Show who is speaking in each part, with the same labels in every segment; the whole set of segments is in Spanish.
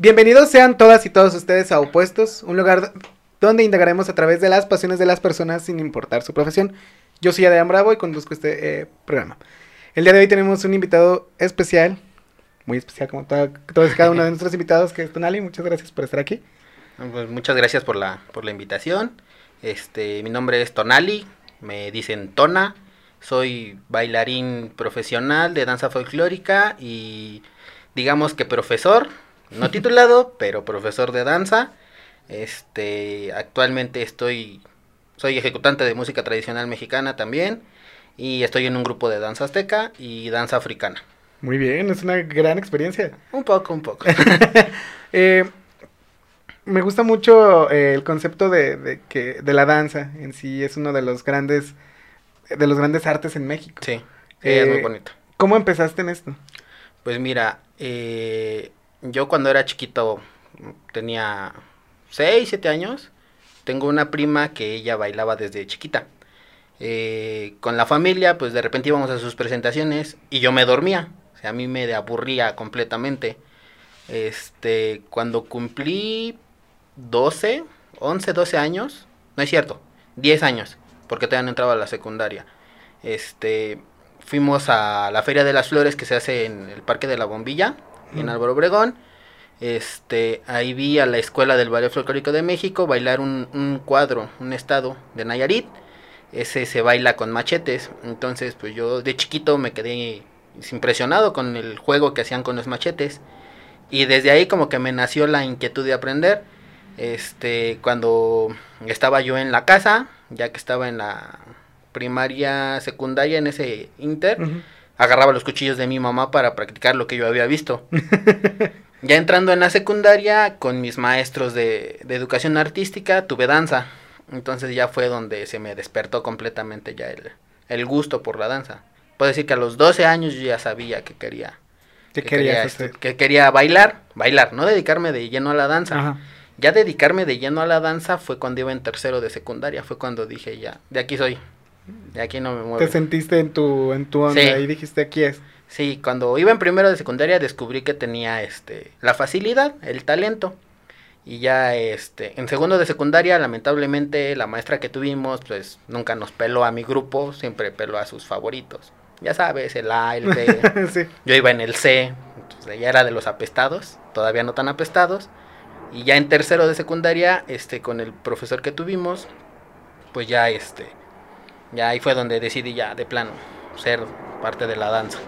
Speaker 1: Bienvenidos sean todas y todos ustedes a Opuestos, un lugar donde indagaremos a través de las pasiones de las personas sin importar su profesión. Yo soy Adrián Bravo y conduzco este eh, programa. El día de hoy tenemos un invitado especial, muy especial como todos cada uno de nuestros invitados, que es Tonali. Muchas gracias por estar aquí.
Speaker 2: Pues muchas gracias por la, por la invitación. Este, mi nombre es Tonali, me dicen Tona. Soy bailarín profesional de danza folclórica y digamos que profesor, no titulado, pero profesor de danza. Este, actualmente estoy soy ejecutante de música tradicional mexicana también y estoy en un grupo de danza azteca y danza africana.
Speaker 1: Muy bien, es una gran experiencia.
Speaker 2: Un poco, un poco.
Speaker 1: eh, me gusta mucho eh, el concepto de, de, que de la danza en sí es uno de los grandes de los grandes artes en México.
Speaker 2: Sí, eh, es muy bonito.
Speaker 1: ¿Cómo empezaste en esto?
Speaker 2: Pues mira, eh, yo cuando era chiquito tenía 6, 7 años. Tengo una prima que ella bailaba desde chiquita. Eh, con la familia, pues de repente íbamos a sus presentaciones y yo me dormía. O sea, a mí me aburría completamente. Este, cuando cumplí 12, 11, 12 años, no es cierto, 10 años, porque todavía no entraba a la secundaria. Este, fuimos a la Feria de las Flores que se hace en el Parque de la Bombilla, en Álvaro Obregón. Este, ahí vi a la Escuela del Ballet Folclórico de México bailar un, un cuadro, un estado de Nayarit. Ese se baila con machetes. Entonces, pues yo de chiquito me quedé impresionado con el juego que hacían con los machetes. Y desde ahí como que me nació la inquietud de aprender. Este, cuando estaba yo en la casa, ya que estaba en la primaria, secundaria, en ese inter, uh -huh. Agarraba los cuchillos de mi mamá para practicar lo que yo había visto. ya entrando en la secundaria, con mis maestros de, de, educación artística, tuve danza. Entonces ya fue donde se me despertó completamente ya el, el gusto por la danza. Puedo decir que a los 12 años yo ya sabía que quería,
Speaker 1: que,
Speaker 2: quería, que quería bailar, bailar, no dedicarme de lleno a la danza. Ajá. Ya dedicarme de lleno a la danza fue cuando iba en tercero de secundaria, fue cuando dije ya, de aquí soy, de aquí no me muevo.
Speaker 1: Te sentiste en tu, en tu onda
Speaker 2: Sí.
Speaker 1: y dijiste aquí es.
Speaker 2: Sí, cuando iba en primero de secundaria descubrí que tenía este la facilidad, el talento. Y ya este en segundo de secundaria lamentablemente la maestra que tuvimos pues nunca nos peló a mi grupo, siempre peló a sus favoritos. Ya sabes, el A, el B.
Speaker 1: sí.
Speaker 2: Yo iba en el C, entonces ya era de los apestados, todavía no tan apestados. Y ya en tercero de secundaria, este, con el profesor que tuvimos, pues ya este, ya ahí fue donde decidí ya de plano ser parte de la danza.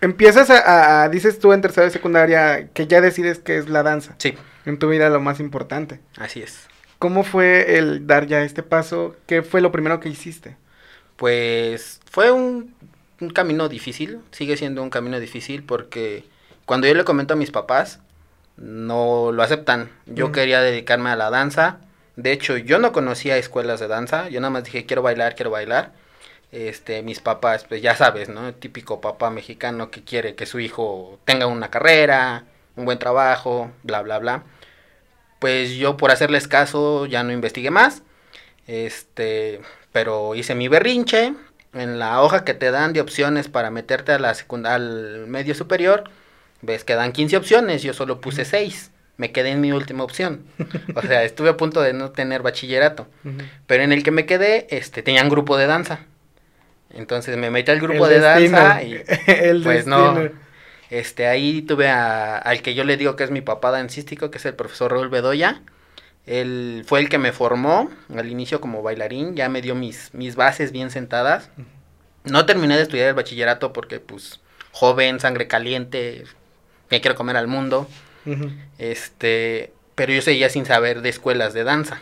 Speaker 1: Empiezas a, a- a- dices tú en tercera de secundaria que ya decides que es la danza.
Speaker 2: Sí,
Speaker 1: En tu vida lo más importante.
Speaker 2: así es.
Speaker 1: ¿Cómo fue el dar ya este paso? ¿Qué fue lo primero que hiciste?
Speaker 2: Pues fue un, un camino difícil, sigue siendo un camino difícil porque cuando yo le comento a mis papás, no lo aceptan. Yo
Speaker 1: Mm.
Speaker 2: quería dedicarme a la danza. De hecho, yo no conocía escuelas de danza. Yo nada más dije, quiero bailar, quiero bailar. Este, mis papás, pues ya sabes, ¿no? El típico papá mexicano que quiere que su hijo tenga una carrera, un buen trabajo, bla, bla, bla. Pues yo por hacerles caso ya no investigué más. Este, pero hice mi berrinche. En la hoja que te dan de opciones para meterte a la secund- al medio superior, ves que dan 15 opciones, yo solo puse 6. Me quedé en mi última opción. O sea, estuve a punto de no tener bachillerato. Pero en el que me quedé, este, tenían grupo de danza. Entonces me metí al grupo
Speaker 1: El
Speaker 2: de
Speaker 1: destino.
Speaker 2: danza y
Speaker 1: el
Speaker 2: pues
Speaker 1: destino.
Speaker 2: no. Este, ahí tuve a- al que yo le digo que es mi papá dancístico, que es el profesor Raúl Bedoya. Él fue el que me formó al inicio como bailarín, ya me dio mis, mis bases bien sentadas. No terminé de estudiar el bachillerato porque, pues, joven, sangre caliente, me quiero comer al mundo. Este, pero yo seguía sin saber de escuelas de danza.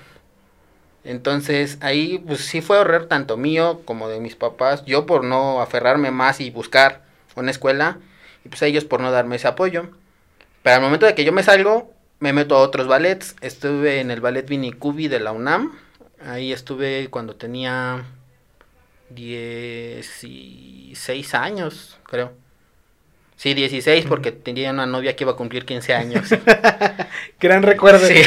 Speaker 2: Entonces ahí pues sí fue error tanto mío como de mis papás. Yo por no aferrarme más y buscar una escuela y pues ellos por no darme ese apoyo. Pero al momento de que yo me salgo, me meto a otros ballets. Estuve en el ballet Vinicubi de la UNAM. Ahí estuve cuando tenía 16 años, creo. Sí, 16 porque tenía una novia que iba a cumplir 15 años.
Speaker 1: Gran recuerdo.
Speaker 2: Sí.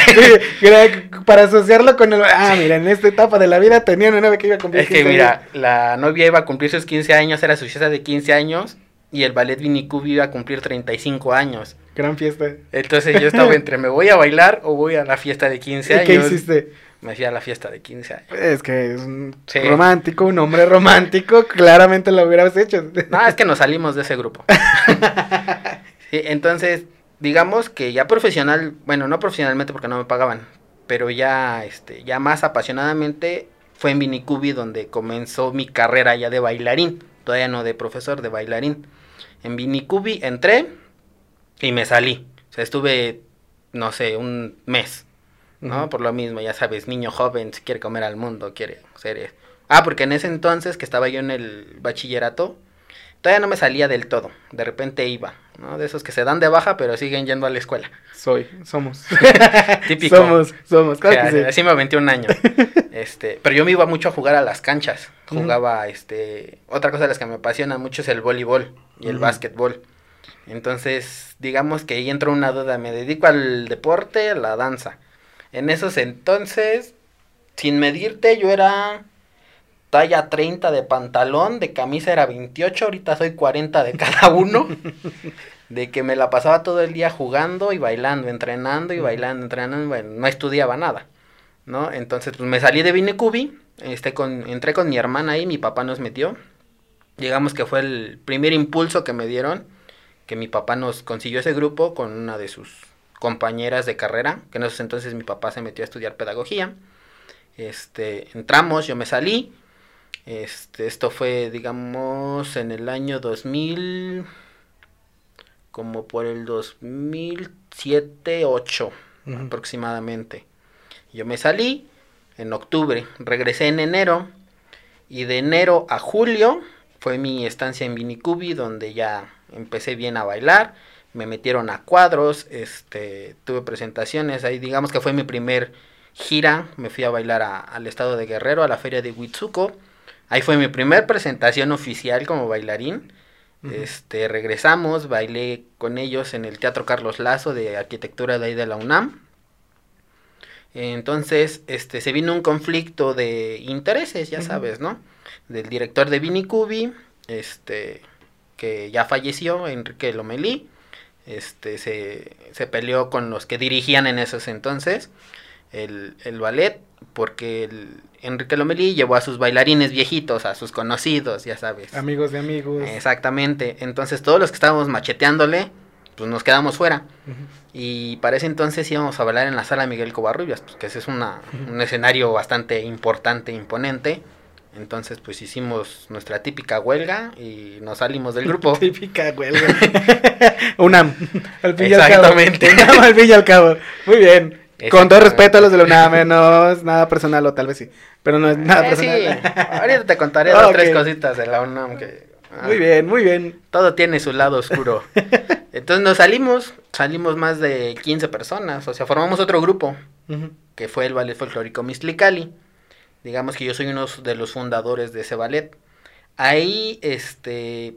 Speaker 1: Para asociarlo con el... Ah, mira, en esta etapa de la vida tenía una novia que iba a cumplir
Speaker 2: Es que
Speaker 1: 15
Speaker 2: mira,
Speaker 1: años.
Speaker 2: la novia iba a cumplir sus 15 años, era su fiesta de 15 años, y el ballet Vinicubi iba a cumplir 35 años.
Speaker 1: Gran fiesta.
Speaker 2: Entonces yo estaba entre me voy a bailar o voy a la fiesta de 15 años.
Speaker 1: ¿Y qué hiciste?
Speaker 2: Me hacía la fiesta de 15 años.
Speaker 1: Es que es un romántico, un hombre romántico, claramente lo hubieras hecho.
Speaker 2: No, es que nos salimos de ese grupo. sí, entonces, digamos que ya profesional, bueno, no profesionalmente porque no me pagaban, pero ya, este, ya más apasionadamente fue en Vinicubi donde comenzó mi carrera ya de bailarín, todavía no de profesor, de bailarín. En Vinicubi entré y me salí. O sea, estuve, no sé, un mes, ¿no? Por lo mismo, ya sabes, niño joven, si quiere comer al mundo, quiere ser... Ah, porque en ese entonces que estaba yo en el bachillerato, todavía no me salía del todo. De repente iba, ¿no? De esos que se dan de baja, pero siguen yendo a la escuela.
Speaker 1: Soy, somos.
Speaker 2: Típico.
Speaker 1: Somos, somos, claro que sí.
Speaker 2: Así me aventé un año. este, pero yo me iba mucho a jugar a las canchas. Jugaba, este, otra cosa de las que me apasiona mucho es el voleibol y el básquetbol. Entonces, digamos que ahí entró una duda, me dedico al deporte, a la danza. En esos entonces, sin medirte, yo era talla 30 de pantalón, de camisa era 28, ahorita soy 40 de cada uno. de que me la pasaba todo el día jugando y bailando, entrenando y bailando, entrenando, bueno, no estudiaba nada, ¿no? Entonces, pues me salí de Vinecubi, este, con, entré con mi hermana ahí, mi papá nos metió, digamos que fue el primer impulso que me dieron, que mi papá nos consiguió ese grupo con una de sus compañeras de carrera, que en esos entonces mi papá se metió a estudiar pedagogía, este, entramos, yo me salí, este, esto fue, digamos, en el año 2000, como por el 2007, 8 aproximadamente. Yo me salí en octubre, regresé en enero y de enero a julio fue mi estancia en Vinicubi donde ya empecé bien a bailar, me metieron a cuadros, este, tuve presentaciones, ahí digamos que fue mi primer gira, me fui a bailar al estado de Guerrero, a la feria de Huitzuco, Ahí fue mi primer presentación oficial como bailarín. Este, regresamos, bailé con ellos en el Teatro Carlos Lazo de Arquitectura de ahí de la UNAM. Entonces, este, se vino un conflicto de intereses, ya sabes, ¿no? Del director de Vinicubi, este, que ya falleció, Enrique Lomelí, este, se, se peleó con los que dirigían en esos entonces el, el ballet, porque el, Enrique Lomelí llevó a sus bailarines viejitos, a sus conocidos, ya sabes.
Speaker 1: Amigos de amigos.
Speaker 2: Exactamente. Entonces todos los que estábamos macheteándole, pues nos quedamos fuera. Y para ese entonces íbamos a bailar en la sala Miguel Covarrubias, pues, que ese es una, un escenario bastante importante, imponente. Entonces, pues hicimos nuestra típica huelga y nos salimos del grupo.
Speaker 1: típica huelga. UNAM.
Speaker 2: Al fin Exactamente.
Speaker 1: al cabo. al fin y al cabo. Muy bien. Con todo respeto a los de la UNAM, no es nada personal o tal vez sí, pero no es nada eh, personal.
Speaker 2: Sí. Ahorita te contaré dos tres cositas de la UNAM que...
Speaker 1: Ah, muy bien, muy bien.
Speaker 2: Todo tiene su lado oscuro. Entonces nos salimos, salimos más de 15 personas, o sea, formamos otro grupo, que fue el Ballet Folclórico Mistlicali. Digamos que yo soy uno de los fundadores de ese ballet. Ahí, este,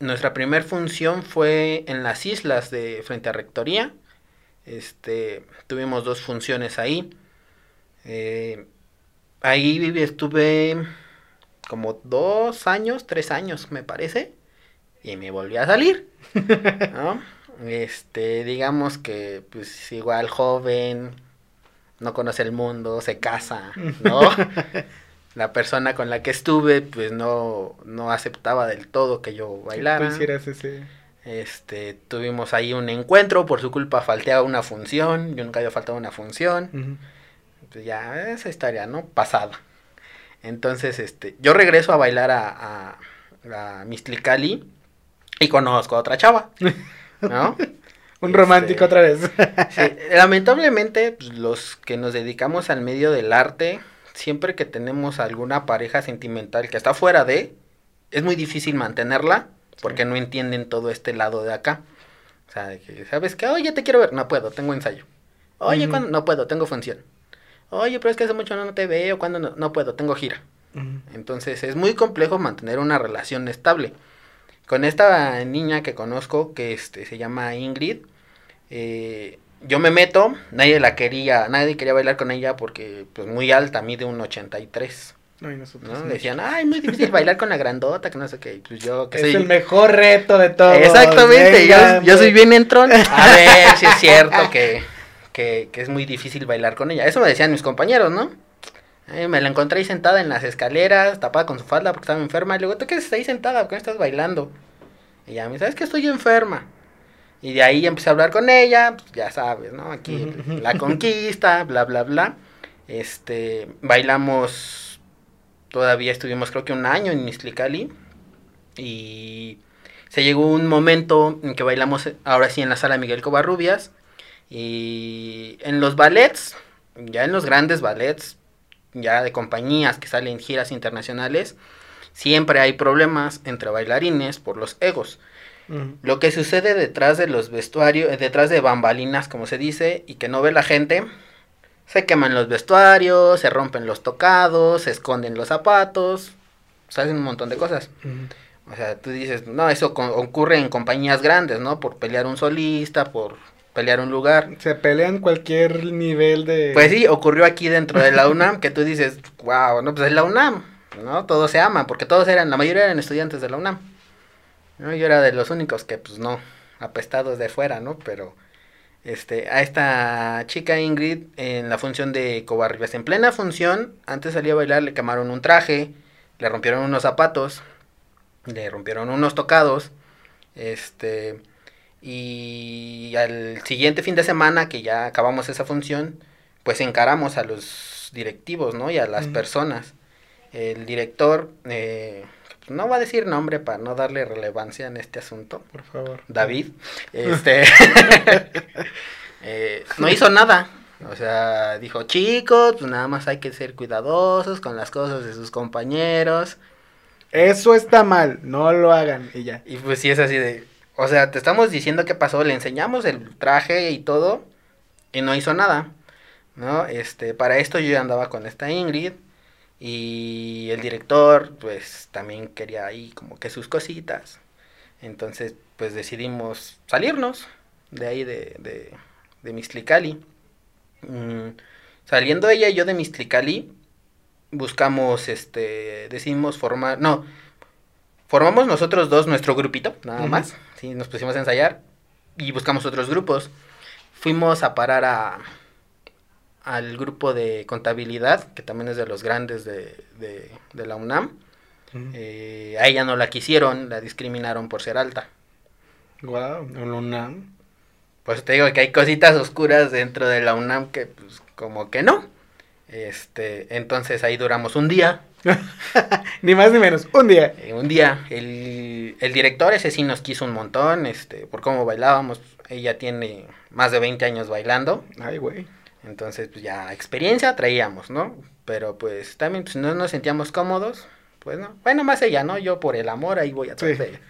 Speaker 2: nuestra primera función fue en las islas de frente a Rectoría este, tuvimos dos funciones ahí. Eh, ahí estuve como dos años, tres años me parece, y me volví a salir, Este, digamos que pues igual joven, no conoce el mundo, se casa, ¿no? la persona con la que estuve pues no, no aceptaba del todo que yo bailara.
Speaker 1: ese
Speaker 2: este, tuvimos ahí un encuentro, por su culpa falté a una función, yo nunca había faltado a una función. Pues ya, esa historia, ¿no? Pasada. Entonces, este, yo regreso a bailar a, a, a Mistlicali y conozco a otra chava, ¿no?
Speaker 1: un este, romántico otra vez.
Speaker 2: lamentablemente, pues, los que nos dedicamos al medio del arte, siempre que tenemos alguna pareja sentimental que está fuera de, es muy difícil mantenerla porque no entienden todo este lado de acá. O sea, que, ¿sabes qué? Oye, te quiero ver. No puedo, tengo ensayo. Oye, cuando No puedo, tengo función. Oye, pero es que hace mucho no, te veo. cuando no? no puedo, tengo gira. Entonces es muy complejo mantener una relación estable. Con esta niña que conozco, que este, se llama Ingrid, eh, yo me meto, nadie la quería, nadie quería bailar con ella porque pues muy alta, mide un 83.
Speaker 1: No, y nosotros.
Speaker 2: ¿no? Decían, ay, muy difícil bailar con la grandota, que no sé qué. Pues yo, que
Speaker 1: Es
Speaker 2: soy...
Speaker 1: el mejor reto de todos.
Speaker 2: Exactamente, yo, soy bien entrón. A ver si es cierto que, que, que es muy difícil bailar con ella. Eso me decían mis compañeros, ¿no? Eh, me la encontré ahí sentada en las escaleras, tapada con su falda porque estaba enferma. Y luego, ¿tú qué estás ahí sentada? ¿Por qué no estás bailando? Y ya me dice, ¿sabes que estoy enferma? Y de ahí empecé a hablar con ella, pues, ya sabes, ¿no? Aquí la conquista, bla, bla, bla. Este, bailamos, todavía estuvimos creo que un año en Mislicali. Y se llegó un momento en que bailamos eh, ahora sí en la sala Miguel Covarrubias. Y en los ballets, ya en los grandes ballets, ya de compañías que salen giras internacionales, siempre hay problemas entre bailarines por los egos. Lo que sucede detrás de los vestuarios, eh, detrás de bambalinas, como se dice, y que no ve la gente, se queman los vestuarios, se rompen los tocados, se esconden los zapatos, se hacen un montón de cosas. O sea, tú dices, no, eso ocurre en compañías grandes, ¿no? Por pelear un solista, por pelear un lugar.
Speaker 1: Se pelean cualquier nivel de.
Speaker 2: Pues sí, ocurrió aquí dentro de la UNAM, que tú dices, wow, no, pues es la UNAM, ¿no? Todos se aman, porque todos eran, la mayoría eran estudiantes de la UNAM. ¿No? Yo era de los únicos que, pues no, apestados de fuera, ¿no? Pero, este, a esta chica Ingrid, en la función de Covarrubias, en plena función, antes salía a bailar, le quemaron un traje, le rompieron unos zapatos, le rompieron unos tocados, este, y al siguiente fin de semana que ya acabamos esa función, pues encaramos a los directivos, ¿no? Y a las personas. El director, eh, no va a decir nombre para no darle relevancia en este asunto,
Speaker 1: Por favor.
Speaker 2: David, este, eh, no hizo nada. O sea, dijo, chicos, pues nada más hay que ser cuidadosos con las cosas de sus compañeros.
Speaker 1: Eso está mal, no lo hagan. Y ya.
Speaker 2: Y pues sí es así de, o sea, te estamos diciendo qué pasó, le enseñamos el traje y todo y no hizo nada, ¿no? Este, para esto yo ya andaba con esta Ingrid y el director pues también quería ahí como que sus cositas. Entonces, pues decidimos salirnos de ahí de, de, de Mixtlicali. Mm, saliendo ella y yo de Mixtlicali, buscamos, este, decidimos formar, no, formamos nosotros dos nuestro grupito, nada más, sí, nos pusimos a ensayar y buscamos otros grupos. Fuimos a parar a al grupo de contabilidad, que también es de los grandes de, de, de la UNAM. Eh, a ella no la quisieron, la discriminaron por ser alta.
Speaker 1: Guau, no, no, no.
Speaker 2: Pues te digo que hay cositas oscuras dentro de la UNAM que pues como que no. Este, entonces ahí duramos un día.
Speaker 1: Ni más ni menos, un día.
Speaker 2: Eh, un día, el, el director ese sí nos quiso un montón, este, por cómo bailábamos. Ella tiene más de 20 años bailando.
Speaker 1: Ay, güey.
Speaker 2: Entonces, pues ya experiencia traíamos, ¿no? Pero pues también pues, no nos sentíamos cómodos, pues no. Bueno, más ella, ¿no? Yo por el amor ahí voy a
Speaker 1: Sí.
Speaker 2: ella.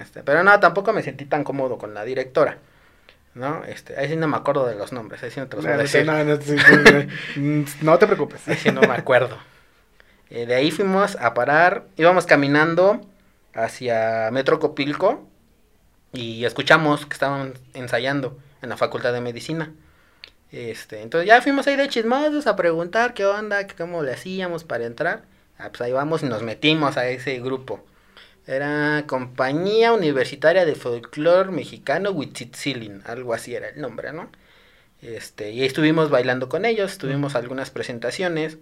Speaker 2: Este, pero no, tampoco me sentí tan cómodo con la directora, ¿no? Este, ahí sí no me acuerdo de los nombres, ahí sí no te los voy a decir.
Speaker 1: no, no, sí. No te preocupes.
Speaker 2: Ahí sí no me acuerdo. Eh, de ahí fuimos a parar, íbamos caminando hacia Metro Copilco y escuchamos que estaban ensayando en la Facultad de Medicina. Este, entonces ya fuimos ahí de chismosos a preguntar qué onda, cómo le hacíamos para entrar. Ah, pues ahí vamos y nos metimos a ese grupo. Era Compañía Universitaria de Folclor Mexicano Huitzitzilin, algo así era el nombre, ¿no? Este, y estuvimos bailando con ellos, tuvimos algunas presentaciones.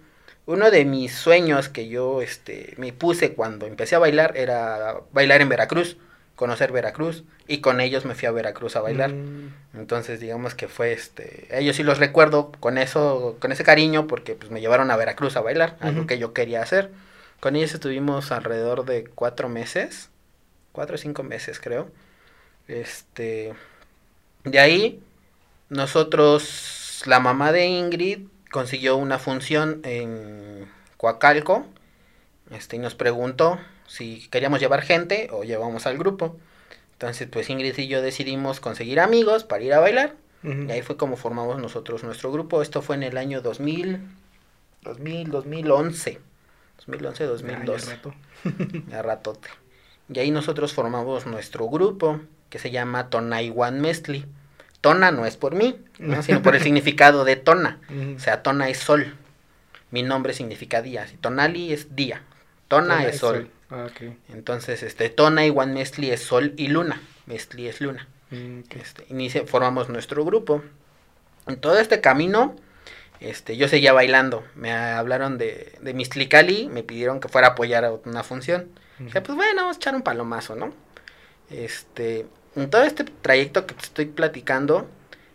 Speaker 2: Uno de mis sueños que yo este, me puse cuando empecé a bailar era bailar en Veracruz, conocer Veracruz, y con ellos me fui a Veracruz a bailar.
Speaker 1: Mm,
Speaker 2: Entonces, digamos que fue este, ellos sí los recuerdo con eso, con ese cariño, porque pues me llevaron a Veracruz a bailar, algo que yo quería hacer. Con ellos estuvimos alrededor de cuatro meses, cuatro o cinco meses creo. Este, de ahí, nosotros, la mamá de Ingrid consiguió una función en Coacalco, este, y nos preguntó si queríamos llevar gente o llevamos al grupo. Entonces, pues Ingrid y yo decidimos conseguir amigos para ir a bailar. Y ahí fue como formamos nosotros nuestro grupo. Esto fue en el año 2000, 2000, 2011. 2011, 2002.
Speaker 1: Ay, rato.
Speaker 2: Ya ratote. Y ahí nosotros formamos nuestro grupo que se llama Tonaiwan Mestli. Tona no es por mí, ¿no? sino por el significado de tona. O sea, tona es sol. mi nombre significa día. Tonali es día, Tona, es sol.
Speaker 1: Ok.
Speaker 2: Entonces, este, Tona igual Mestli es sol y luna. Mestli es luna.
Speaker 1: Mm.
Speaker 2: Este, inicia- formamos nuestro grupo. En todo este camino, este, yo seguía bailando. Me hablaron de, de Mistlicali, me pidieron que fuera a apoyar a una función. Dije, pues bueno, vamos a echar un palomazo, ¿no? Este, en todo este trayecto que te estoy platicando,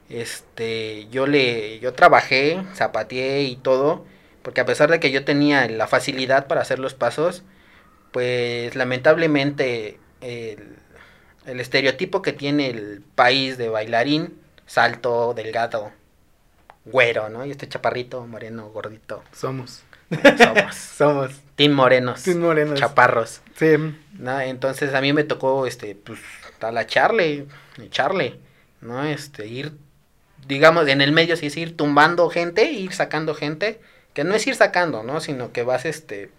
Speaker 2: este, yo le, yo trabajé, zapateé y todo, porque a pesar de que yo tenía la facilidad para hacer los pasos, pues lamentablemente el, el estereotipo que tiene el país de bailarín, salto, delgado, güero, ¿no? Y este chaparrito, moreno, gordito,
Speaker 1: Somos.
Speaker 2: somos.
Speaker 1: Somos.
Speaker 2: Team morenos,
Speaker 1: Team morenos.
Speaker 2: chaparros.
Speaker 1: Sí.
Speaker 2: ¿no? Entonces a mí me tocó, este, pues, talacharle, echarle, ¿no? Este, ir, digamos, en el medio sí es ir tumbando gente, ir sacando gente, que no es ir sacando, ¿no? Sino que vas, este,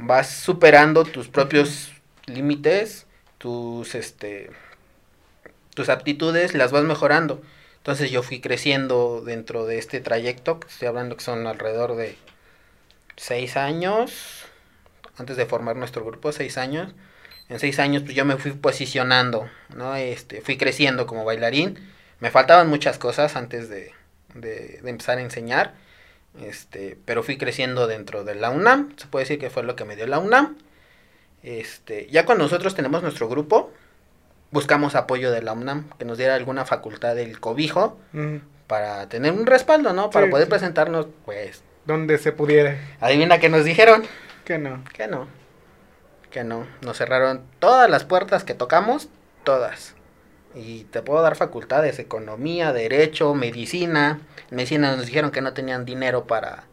Speaker 2: vas superando tus propios límites, tus, este, tus aptitudes, las vas mejorando. Entonces yo fui creciendo dentro de este trayecto, que estoy hablando que son alrededor de seis años, antes de formar nuestro grupo, seis años. En seis años pues yo me fui posicionando, ¿no? Este, fui creciendo como bailarín. Me faltaban muchas cosas antes de, de, de empezar a enseñar. Este, pero fui creciendo dentro de la UNAM. Se puede decir que fue lo que me dio la UNAM. Este, ya cuando nosotros tenemos nuestro grupo, buscamos apoyo de la UNAM, que nos diera alguna facultad del cobijo para tener un respaldo, ¿no? Para
Speaker 1: Sí,
Speaker 2: poder
Speaker 1: sí.
Speaker 2: presentarnos, pues,
Speaker 1: Donde se pudiera.
Speaker 2: adivina qué nos dijeron.
Speaker 1: Que no.
Speaker 2: Que no. Que no. Nos cerraron todas las puertas que tocamos, todas. Y te puedo dar facultades, economía, derecho, medicina. Medicina nos dijeron que no tenían dinero para,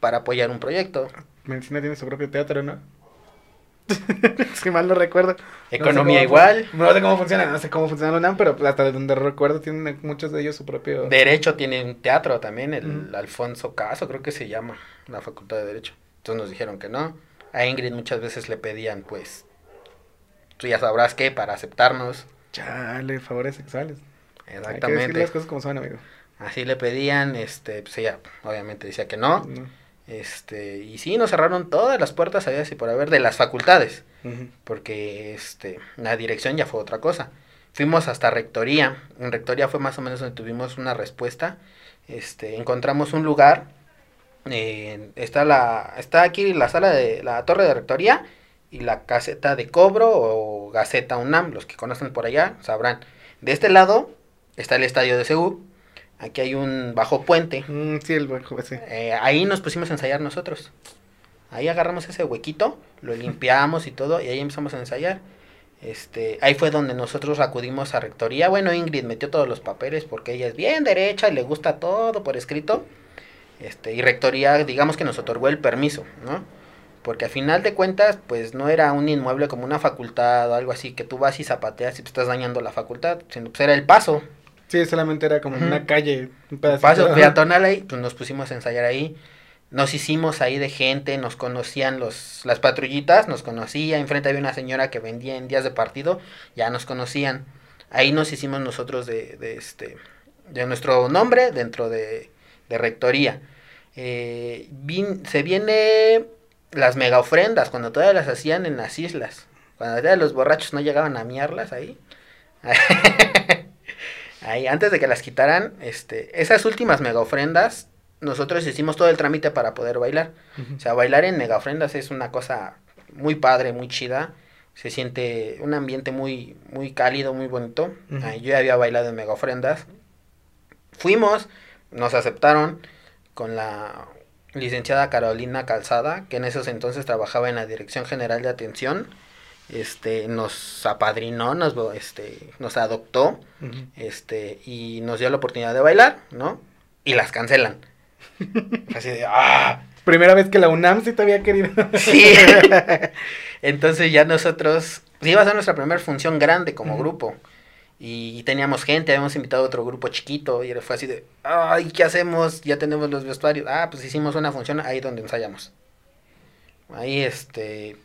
Speaker 2: para apoyar un proyecto.
Speaker 1: Medicina tiene su propio teatro, ¿no? si mal no recuerdo.
Speaker 2: Economía
Speaker 1: No sé cómo
Speaker 2: igual.
Speaker 1: No sé cómo funciona, no sé cómo funciona la UNAM, pero hasta donde recuerdo tienen muchos de ellos su propio...
Speaker 2: Derecho tiene un teatro también, el. Alfonso Caso, creo que se llama, la facultad de Derecho. Entonces nos dijeron que no. A Ingrid muchas veces le pedían, pues, tú ya sabrás qué, para aceptarnos.
Speaker 1: Chale, favores sexuales. Hay que decir
Speaker 2: Exactamente.
Speaker 1: las cosas como son, amigo.
Speaker 2: Así le pedían, este, pues ella obviamente decía que no.
Speaker 1: No.
Speaker 2: Este, y sí, nos cerraron todas las puertas, había así por haber, de las facultades, porque este, la dirección ya fue otra cosa. Fuimos hasta rectoría, en rectoría fue más o menos donde tuvimos una respuesta. Este, encontramos un lugar, eh, está la, está aquí la sala de la torre de rectoría y la caseta de cobro o gaceta UNAM, los que conocen por allá sabrán. De este lado está el estadio de Seúl, aquí hay un bajo puente,
Speaker 1: Mm, sí, el joven, sí.
Speaker 2: eh, ahí nos pusimos a ensayar nosotros. Ahí agarramos ese huequito, lo limpiamos y todo, y ahí empezamos a ensayar. Este, ahí fue donde nosotros acudimos a rectoría. Bueno, Ingrid metió todos los papeles porque ella es bien derecha y le gusta todo por escrito. Este, y rectoría, digamos que nos otorgó el permiso, ¿no? Porque a final de cuentas, pues no era un inmueble como una facultad o algo así, que tú vas y zapateas y te estás dañando la facultad, sino pues era el paso,
Speaker 1: Sí, solamente era como
Speaker 2: Ujú.
Speaker 1: una calle, un pedacito.
Speaker 2: paso peatonal ahí, pues nos pusimos a ensayar ahí. Nos hicimos ahí de gente, nos conocían los, las patrullitas, nos conocía, enfrente había una señora que vendía en días de partido, ya nos conocían. Ahí nos hicimos nosotros de, de este, de nuestro nombre dentro de, de rectoría. Eh, vin- se viene las mega ofrendas, cuando todavía las hacían en las islas, cuando todavía los borrachos no llegaban a miarlas ahí. Ahí, antes de que las quitaran, este, esas últimas mega ofrendas, nosotros hicimos todo el trámite para poder bailar. O sea, bailar en mega ofrendas es una cosa muy padre, muy chida. Se siente un ambiente muy, muy cálido, muy bonito.
Speaker 1: Ujú.
Speaker 2: Ah, yo ya había bailado en mega ofrendas. Fuimos, nos aceptaron con la licenciada Carolina Calzada, que en esos entonces trabajaba en la Dirección General de Atención. Este, nos apadrinó, nos, este, nos adoptó este, y nos dio la oportunidad de bailar, ¿no? Y las cancelan. Así de, ¡ah!
Speaker 1: Primera vez que la UNAM sí te había querido.
Speaker 2: Sí. Entonces ya nosotros, sí, iba a ser nuestra primera función grande como grupo. Y teníamos gente, habíamos invitado a otro grupo chiquito y fue así de, ay, ¿qué hacemos? Ya tenemos los vestuarios. Ah, pues hicimos una función ahí donde ensayamos. Ahí, este,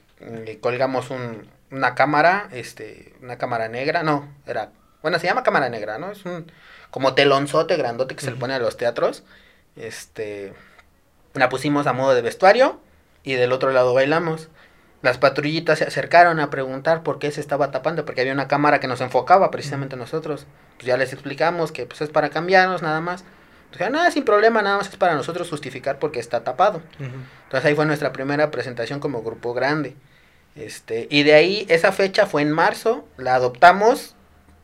Speaker 2: colgamos un, una cámara, este, una cámara negra, no, era, bueno, se llama cámara negra, ¿no? Es un, como telonzote grandote que se le pone a los teatros. Este, La pusimos a modo de vestuario y del otro lado bailamos. Las patrullitas se acercaron a preguntar por qué se estaba tapando, porque había una cámara que nos enfocaba precisamente a nosotros. Pues ya les explicamos que pues es para cambiarnos nada más. Dijeron, nada, sin problema, nada más es para nosotros justificar porque está tapado. Entonces ahí fue nuestra primera presentación como grupo grande. Este, y de ahí, esa fecha fue en marzo, la adoptamos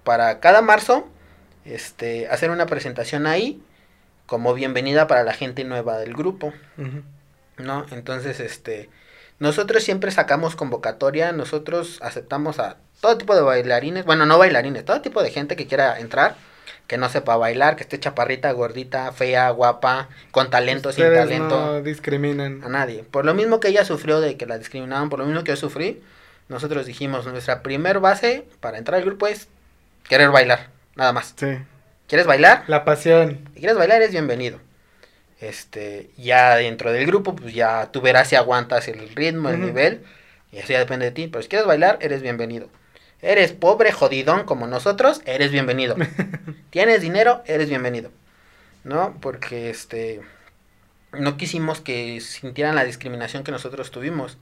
Speaker 2: para cada marzo, este, hacer una presentación ahí como bienvenida para la gente nueva del grupo. ¿No? Entonces, este, nosotros siempre sacamos convocatoria, nosotros aceptamos a todo tipo de bailarines, bueno, no bailarines, todo tipo de gente que quiera entrar, que no sepa bailar, que esté chaparrita, gordita, fea, guapa, con talento, sin talento.
Speaker 1: No discriminan
Speaker 2: a nadie. Por lo mismo que ella sufrió de que la discriminaban, por lo mismo que yo sufrí, nosotros dijimos, nuestra primer base para entrar al grupo es querer bailar, nada más.
Speaker 1: Sí.
Speaker 2: ¿Quieres bailar?
Speaker 1: La pasión.
Speaker 2: Si quieres bailar, es bienvenido. Este, ya dentro del grupo, pues ya tú verás si aguantas el ritmo, el nivel, y eso ya depende de ti. Pero si quieres bailar, eres bienvenido. Eres pobre, jodidón como nosotros, eres bienvenido. Tienes dinero, eres bienvenido. ¿No? Porque este no quisimos que sintieran la discriminación que nosotros tuvimos.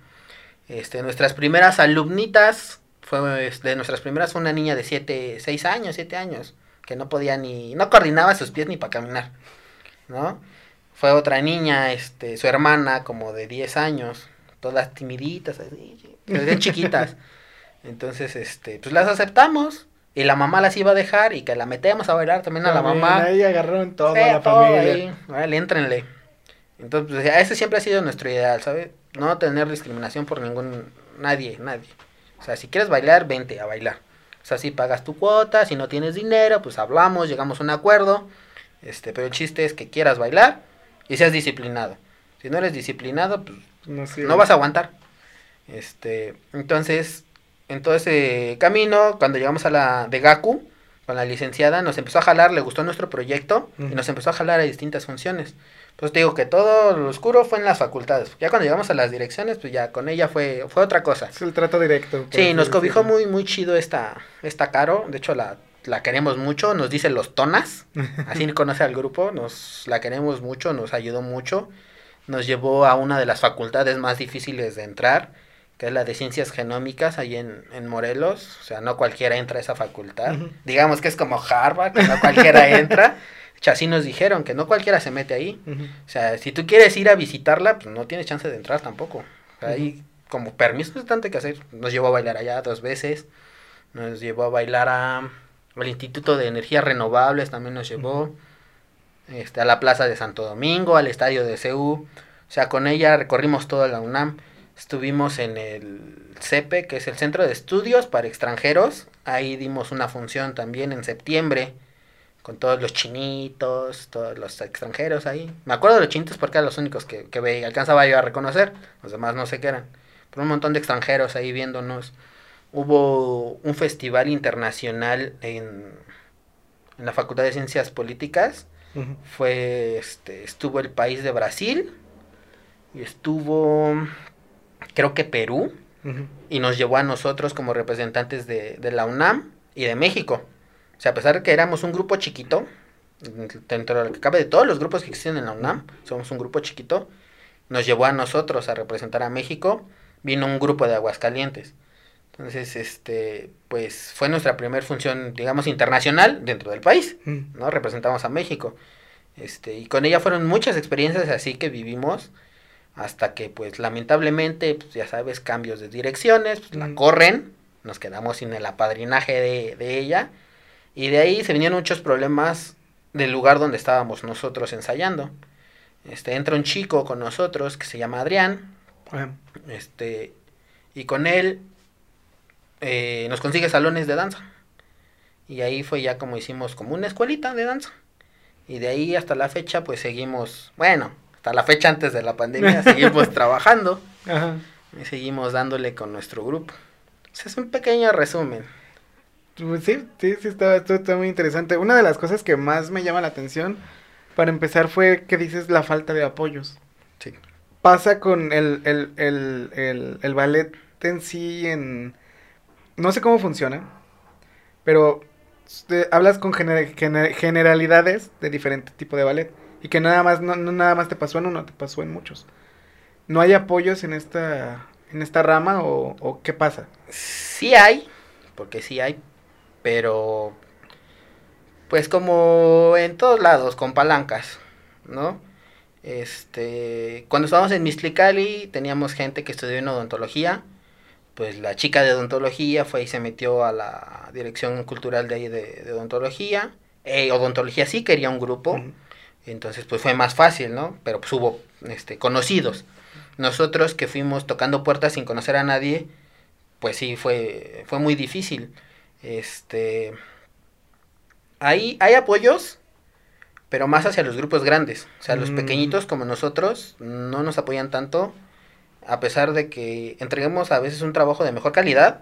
Speaker 2: Este, nuestras primeras alumnitas fue este, de nuestras primeras fue una niña de 7, 6 años, 7 años, que no podía ni no coordinaba sus pies ni para caminar, ¿no? Fue otra niña, este, su hermana como de 10 años, todas timiditas, así, chiquitas. Entonces, este, pues las aceptamos. Y la mamá las iba a dejar y que la metemos a bailar también, a la mamá.
Speaker 1: Ahí agarraron todo la familia.
Speaker 2: Ahí, entrenle. Entonces, pues, ese siempre ha sido nuestro ideal, ¿sabes? No tener discriminación por ningún, nadie, nadie. O sea, si quieres bailar, vente a bailar. O sea, si pagas tu cuota, si no tienes dinero, pues hablamos, llegamos a un acuerdo. Este, pero el chiste es que quieras bailar y seas disciplinado. Si no eres disciplinado, pues no, no vas a aguantar. Este, entonces, en todo ese camino, cuando llegamos a la de Gaku, con la licenciada, nos empezó a jalar, le gustó nuestro proyecto y nos empezó a jalar a distintas funciones. Pues te digo que todo lo oscuro fue en las facultades. Ya cuando llegamos a las direcciones, pues ya con ella fue, fue otra cosa.
Speaker 1: Es el trato directo.
Speaker 2: Sí, nos cobijó muy, muy chido esta, esta Caro. De hecho, la, la queremos mucho. Nos dice los tonas. Así conoce al grupo. Nos la queremos mucho, nos ayudó mucho. Nos llevó a una de las facultades más difíciles de entrar que es la de ciencias genómicas ahí en, en Morelos, o sea, no cualquiera entra a esa facultad, digamos que es como Harvard, que no cualquiera entra, o sea, así nos dijeron que no cualquiera se mete ahí, o sea, si tú quieres ir a visitarla, pues no tienes chance de entrar tampoco, ahí como permiso es tanto que hacer, nos llevó a bailar allá dos veces, nos llevó a bailar a, al Instituto de Energías Renovables, también nos llevó, este, a la Plaza de Santo Domingo, al Estadio de CEU, o sea, con ella recorrimos toda la UNAM, Estuvimos en el CEPE, que es el Centro de Estudios para Extranjeros. Ahí dimos una función también en septiembre con todos los chinitos, todos los extranjeros ahí. Me acuerdo de los chinitos porque eran los únicos que, que veía, alcanzaba yo a reconocer, los demás no sé qué eran. Pero un montón de extranjeros ahí viéndonos. Hubo un festival internacional en, en la Facultad de Ciencias Políticas. Fue, este, estuvo el país de Brasil y estuvo creo que Perú, y nos llevó a nosotros como representantes de, la UNAM y de México. O sea, a pesar de que éramos un grupo chiquito, dentro de lo que cabe de todos los grupos que existen en la UNAM, somos un grupo chiquito, nos llevó a nosotros a representar a México, vino un grupo de Aguascalientes. Entonces, este, pues fue nuestra primera función, digamos, internacional dentro del país, ¿no? Representamos a México. Este, y con ella fueron muchas experiencias así que vivimos hasta que pues lamentablemente, pues ya sabes, cambios de direcciones, pues, la corren, nos quedamos sin el apadrinaje de, de, ella, y de ahí se vinieron muchos problemas del lugar donde estábamos nosotros ensayando. Este, entra un chico con nosotros que se llama Adrián, este, y con él eh, nos consigue salones de danza. Y ahí fue ya como hicimos como una escuelita de danza. Y de ahí hasta la fecha pues seguimos, bueno, hasta la fecha antes de la pandemia seguimos trabajando y seguimos dándole con nuestro grupo. es un pequeño resumen.
Speaker 1: Pues sí, sí, sí, está, está muy interesante. Una de las cosas que más me llama la atención, para empezar, fue que dices la falta de apoyos.
Speaker 2: Sí.
Speaker 1: Pasa con el, el, el, el ballet en sí, en... No sé cómo funciona, pero hablas con generalidades de diferente tipo de ballet Y que nada más, no, nada más te pasó en uno, te pasó en muchos. ¿No hay apoyos en esta, en esta rama o, qué pasa?
Speaker 2: Sí hay, porque sí hay, pero pues como en todos lados, con palancas, ¿no? Este, cuando estábamos en Mislicali teníamos gente que estudió en odontología, pues la chica de odontología fue y se metió a la dirección cultural de ahí de, de odontología, eh, odontología sí quería un grupo, entonces pues fue más fácil, ¿no? Pero pues hubo este, conocidos. Nosotros que fuimos tocando puertas sin conocer a nadie, pues sí, fue, fue muy difícil. Este, hay, hay apoyos, pero más hacia los grupos grandes. O sea, los
Speaker 1: Mm.
Speaker 2: pequeñitos como nosotros no nos apoyan tanto, a pesar de que entreguemos a veces un trabajo de mejor calidad,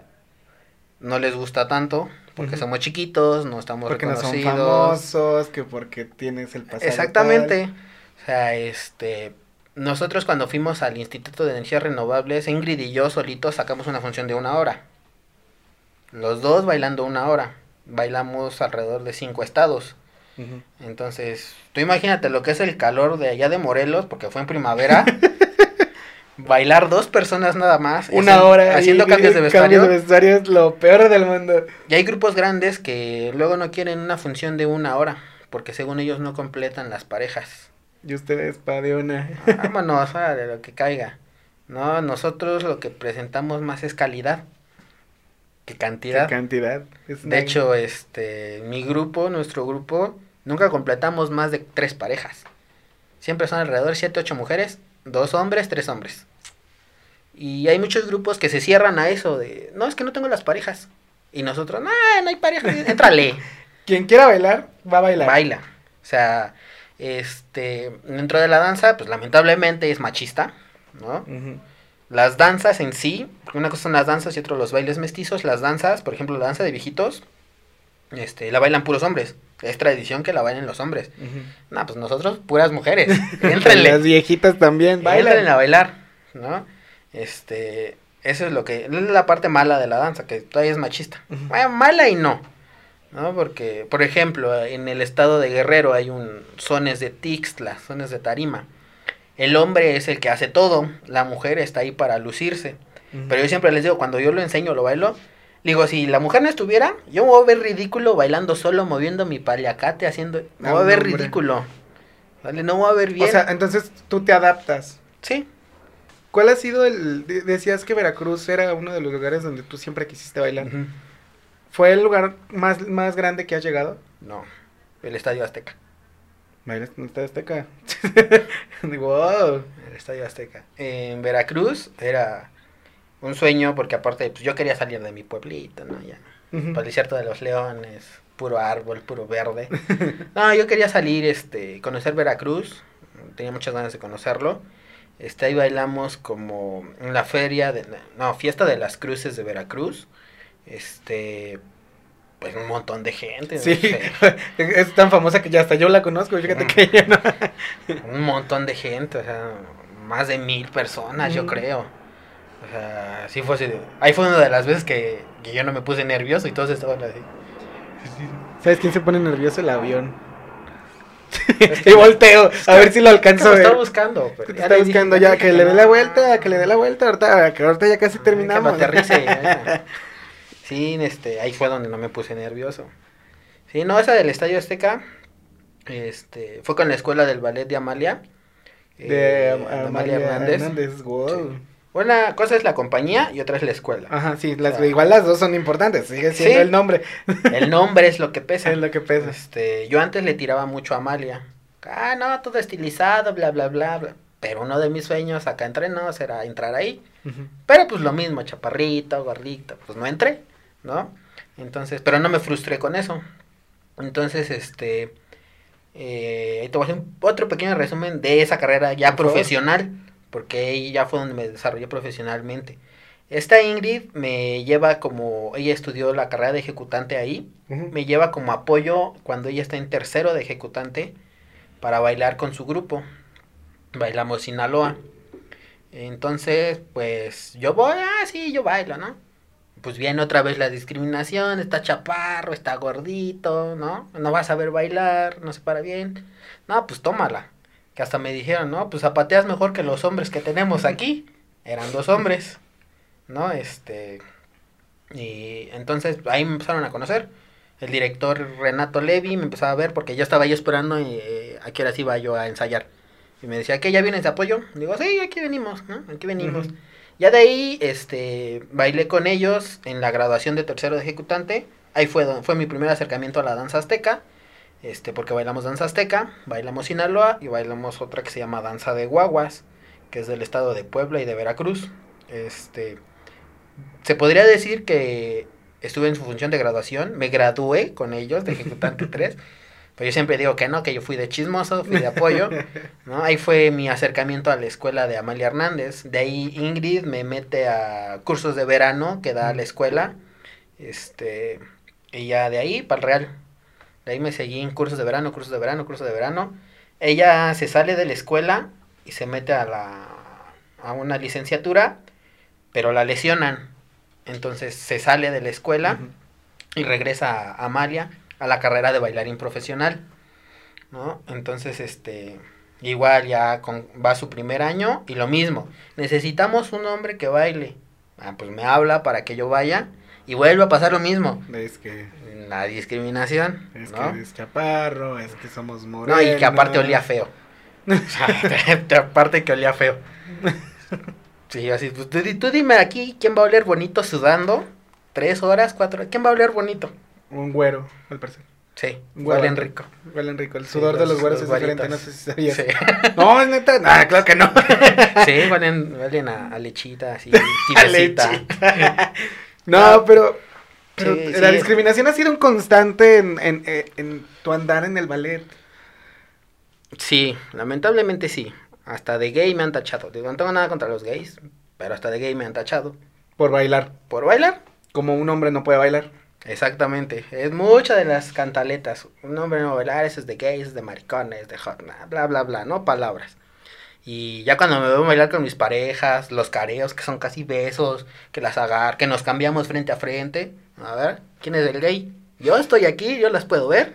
Speaker 2: no les gusta tanto, porque somos chiquitos, no estamos
Speaker 1: Porque no son
Speaker 2: reconocidos.
Speaker 1: famosos, que porque tienes el pasado.
Speaker 2: Exactamente.
Speaker 1: tal.
Speaker 2: O sea, este, nosotros cuando fuimos al Instituto de Energías Renovables, Ingrid y yo solitos sacamos una función de una hora. Los dos bailando una hora. Bailamos alrededor de cinco estados. Entonces, tú imagínate lo que es el calor de allá de Morelos, porque fue en primavera. Bailar dos personas nada más.
Speaker 1: Una hora.
Speaker 2: Haciendo
Speaker 1: y-
Speaker 2: cambios de vestuario.
Speaker 1: Cambios de vestuario es lo peor del mundo.
Speaker 2: Y hay grupos grandes que luego no quieren una función de una hora, porque según ellos no completan las parejas.
Speaker 1: Y ustedes pa de una.
Speaker 2: Vámonos, de lo que caiga. No, nosotros lo que presentamos más es calidad que
Speaker 1: ¿Qué
Speaker 2: cantidad.
Speaker 1: cantidad? Es una-
Speaker 2: De hecho, este, mi grupo, nuestro grupo, nunca completamos más de tres parejas. Siempre son alrededor de siete, ocho mujeres, dos hombres, tres hombres. Y hay muchos grupos que se cierran a eso de, no, es que no tengo las parejas. Y nosotros, no, no hay parejas, éntrale.
Speaker 1: Quien quiera bailar, va a bailar.
Speaker 2: baila. O sea, este, dentro de la danza, pues lamentablemente es machista, ¿no? Las danzas en sí, una cosa son las danzas y otro los bailes mestizos, las danzas, por ejemplo, la danza de viejitos, este, la bailan puros hombres. Es tradición que la bailen los hombres. No, pues nosotros puras mujeres.
Speaker 1: Las
Speaker 2: Éntrenle.
Speaker 1: viejitas también
Speaker 2: Bailan
Speaker 1: bailan.
Speaker 2: a bailar, ¿no? Este, eso es lo que, es la parte mala de la danza, que todavía es machista.
Speaker 1: Ujú.
Speaker 2: Bueno, mala y no, ¿no? Porque, por ejemplo, en el estado de Guerrero hay un zones de Tixtla, zones de Tarima. El hombre es el que hace todo, la mujer está ahí para lucirse. Pero yo siempre les digo, cuando yo lo enseño, lo bailo, digo, si la mujer no estuviera, yo me voy a ver ridículo bailando solo, moviendo mi paliacate, haciendo, me
Speaker 1: Ah,
Speaker 2: voy a ver
Speaker 1: hombre.
Speaker 2: ridículo. ¿Vale? No voy a ver bien.
Speaker 1: O sea, entonces tú te adaptas.
Speaker 2: sí.
Speaker 1: ¿Cuál ha sido el... de- Decías que Veracruz era uno de los lugares donde tú siempre quisiste bailar. ¿Fue el lugar más, más grande que has llegado?
Speaker 2: No, el Estadio Azteca.
Speaker 1: Bailas en esta Azteca. wow.
Speaker 2: El Estadio Azteca. En Veracruz era un sueño porque aparte pues, yo quería salir de mi pueblito, ¿no? Ya.
Speaker 1: Ujú.
Speaker 2: Para el desierto de los leones, puro árbol, puro verde. No, yo quería salir, este, conocer Veracruz. Tenía muchas ganas de conocerlo. Este, ahí bailamos como en la feria de, no, fiesta de las cruces de Veracruz. Este, pues un montón de gente. no
Speaker 1: Sí,
Speaker 2: sé.
Speaker 1: es tan famosa que ya hasta yo la conozco, fíjate que yo no.
Speaker 2: un montón de gente, o sea, más de mil personas, yo creo. O sea, sí fue así. de- Ahí fue una de las veces que, que yo no me puse nervioso y todos estaban así.
Speaker 1: ¿Sabes quién se pone nervioso? El avión.
Speaker 2: Es
Speaker 1: y volteo, a ver si lo
Speaker 2: ¿Qué
Speaker 1: alcanzo a ver.
Speaker 2: está buscando? Pero
Speaker 1: Te
Speaker 2: ya
Speaker 1: está
Speaker 2: le dije,
Speaker 1: buscando
Speaker 2: ya
Speaker 1: que
Speaker 2: dije
Speaker 1: le dé
Speaker 2: no.
Speaker 1: la vuelta, que le dé la vuelta, ahorita, que ahorita ya casi terminamos.
Speaker 2: Que aterrice, ya. Sí, este, ahí fue donde no me puse nervioso. Sí, no, esa del Estadio Azteca, este, fue con la escuela del ballet de Amalia.
Speaker 1: de
Speaker 2: eh,
Speaker 1: Am-
Speaker 2: de
Speaker 1: Amalia Hernández. wow.
Speaker 2: Sí. Una cosa es la compañía y otra es la escuela.
Speaker 1: Ajá, sí, las,
Speaker 2: O sea,
Speaker 1: igual las dos son importantes, sigue siendo
Speaker 2: Sí.
Speaker 1: el nombre.
Speaker 2: El nombre es lo que pesa.
Speaker 1: Es lo que pesa.
Speaker 2: Este, yo antes le tiraba mucho a Amalia. Ah, no, todo estilizado, bla, bla, bla, bla. Pero uno de mis sueños acá entre nos era entrar ahí. Pero pues lo mismo, chaparrito, gordito, pues no entré, ¿no? Entonces, pero no me frustré con eso. Entonces, este, eh, te voy a hacer un- otro pequeño resumen de esa carrera ya
Speaker 1: favor.
Speaker 2: Porque ahí ya fue donde me desarrollé profesionalmente. Esta Ingrid me lleva como, ella estudió la carrera de ejecutante ahí, me lleva como apoyo cuando ella está en tercero de ejecutante para bailar con su grupo. Bailamos Sinaloa. Entonces, pues yo voy, ah, sí, yo bailo, ¿no? pues viene otra vez la discriminación, está chaparro, está gordito, ¿no? No va a saber bailar, no se para bien. No, pues tómala. Que hasta me dijeron, no, pues zapateas mejor que los hombres que tenemos aquí. Eran dos hombres, ¿no? Este... Y entonces ahí me empezaron a conocer. El director Renato Levi me empezaba a ver porque yo estaba ahí esperando y eh, a qué horas iba yo a ensayar. Y me decía, ¿qué? ¿Ya vienes de apoyo? Digo, sí, aquí venimos, ¿no? Aquí venimos. Ya de ahí, este, bailé con ellos en la graduación de tercero de ejecutante. Ahí fue, fue mi primer acercamiento a la danza azteca. Este, porque bailamos danza azteca, bailamos Sinaloa y bailamos otra que se llama danza de guaguas, que es del estado de Puebla y de Veracruz. Este, se podría decir que estuve en su función de graduación, me gradué con ellos de ejecutante 3. Pero yo siempre digo que no, que yo fui de chismoso, fui de apoyo, ¿no? Ahí fue mi acercamiento a la escuela de Amalia Hernández. De ahí Ingrid me mete a cursos de verano que da la escuela. Este, y ya de ahí para el Real. De ahí me seguí en cursos de verano, cursos de verano, cursos de verano. Ella se sale de la escuela y se mete a la a una licenciatura, pero la lesionan. Entonces se sale de la escuela y regresa a Amalia a la carrera de bailarín profesional, ¿no? Entonces, este, igual ya con, va su primer año y lo mismo, necesitamos un hombre que baile. Ah, pues me habla para que yo vaya y vuelve a pasar lo mismo.
Speaker 1: Es que...
Speaker 2: La discriminación,
Speaker 1: Es
Speaker 2: ¿no?
Speaker 1: que es chaparro, es que somos morenos.
Speaker 2: No, y que aparte olía feo. O sea, aparte que olía feo. Sí, así, pues tú, di- tú dime aquí quién va a oler bonito sudando. Tres horas, cuatro horas. ¿Quién va a oler bonito?
Speaker 1: Un güero, al parecer.
Speaker 2: Sí,
Speaker 1: güero.
Speaker 2: huelen rico.
Speaker 1: Huelen rico. El
Speaker 2: Sí,
Speaker 1: sudor de
Speaker 2: los-
Speaker 1: güeros
Speaker 2: los
Speaker 1: es diferente, no sé si sabías.
Speaker 2: Sí.
Speaker 1: No, es neta. Ah, claro que no.
Speaker 2: Sí, huelen, huelen a, a lechita, así, tibiecita.
Speaker 1: no, pero, pero
Speaker 2: Sí,
Speaker 1: la
Speaker 2: sí.
Speaker 1: discriminación ha sido un constante en, en, en, en tu andar en el ballet.
Speaker 2: Sí, lamentablemente sí. Hasta de gay me han tachado. Digo, no tengo nada contra los gays, pero hasta de gay me han tachado.
Speaker 1: Por bailar.
Speaker 2: ¿Por bailar?
Speaker 1: Como un hombre no puede bailar.
Speaker 2: Exactamente. Es mucha de las cantaletas. Un hombre no bailar, eso es de gays, es de maricones, de hot, bla, bla, bla, ¿no? Palabras. Y ya cuando me veo bailar con mis parejas, los careos que son casi besos, que las agar, que nos cambiamos frente a frente. A ver, ¿quién es el gay? Yo estoy aquí, yo las puedo ver.